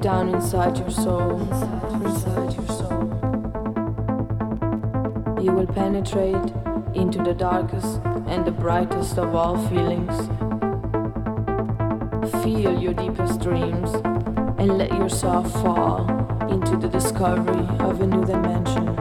down inside your soul. Inside your soul. You will penetrate into the darkest and the brightest of all feelings. Feel your deepest dreams and let yourself fall into the discovery of a new dimension.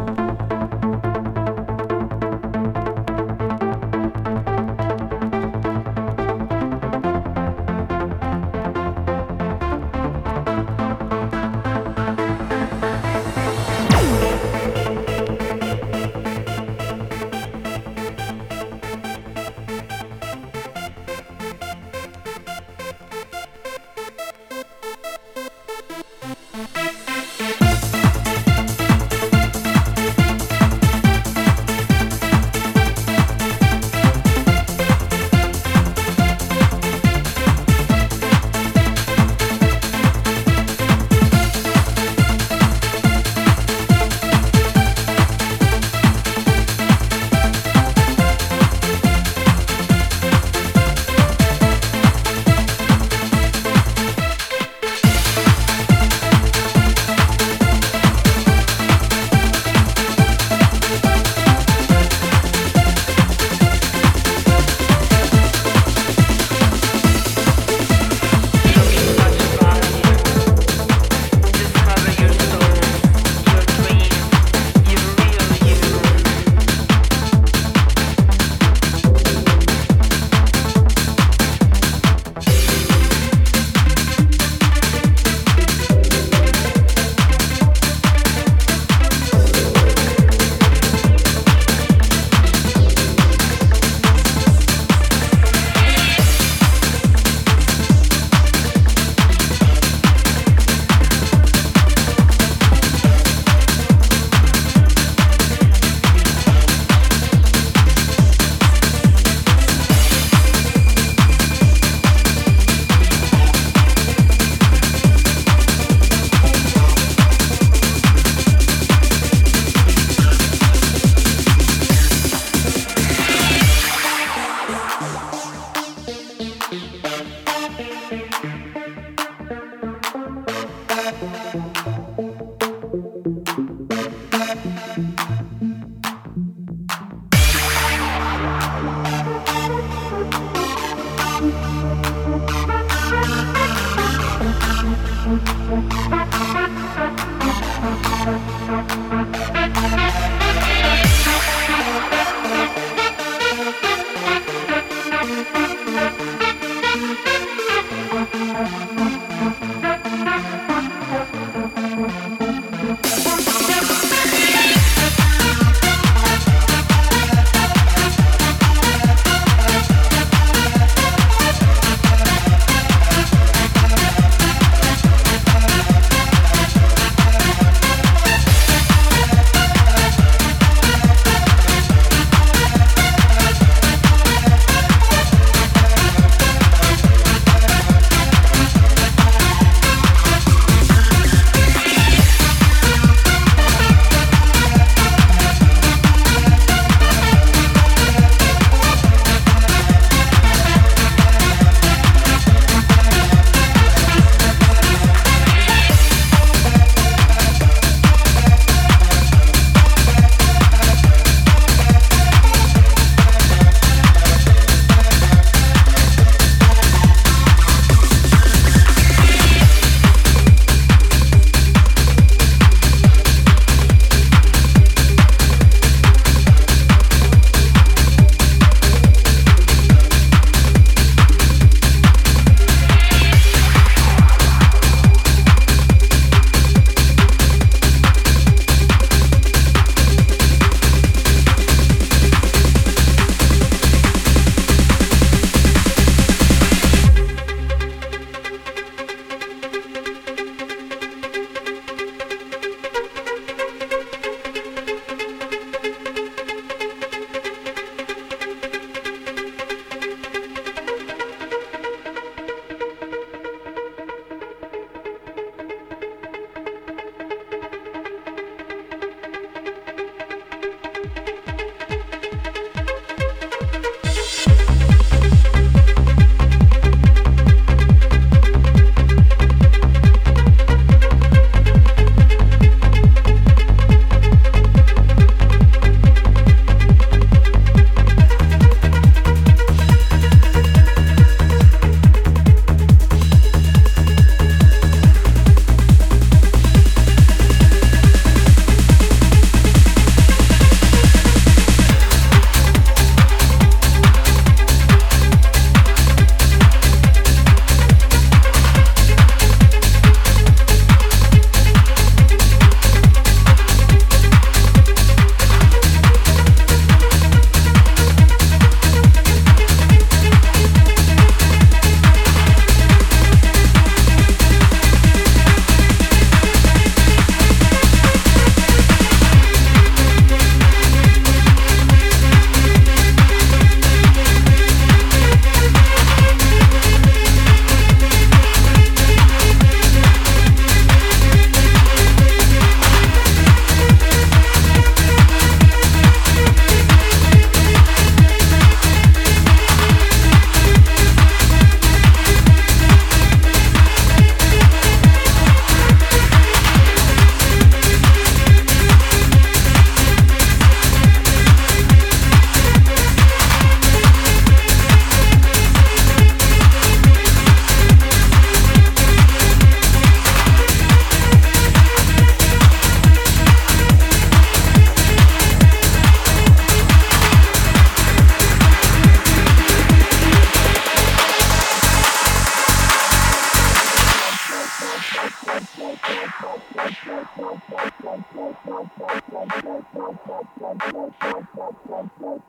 thank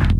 you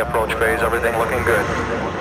approach phase, everything looking good.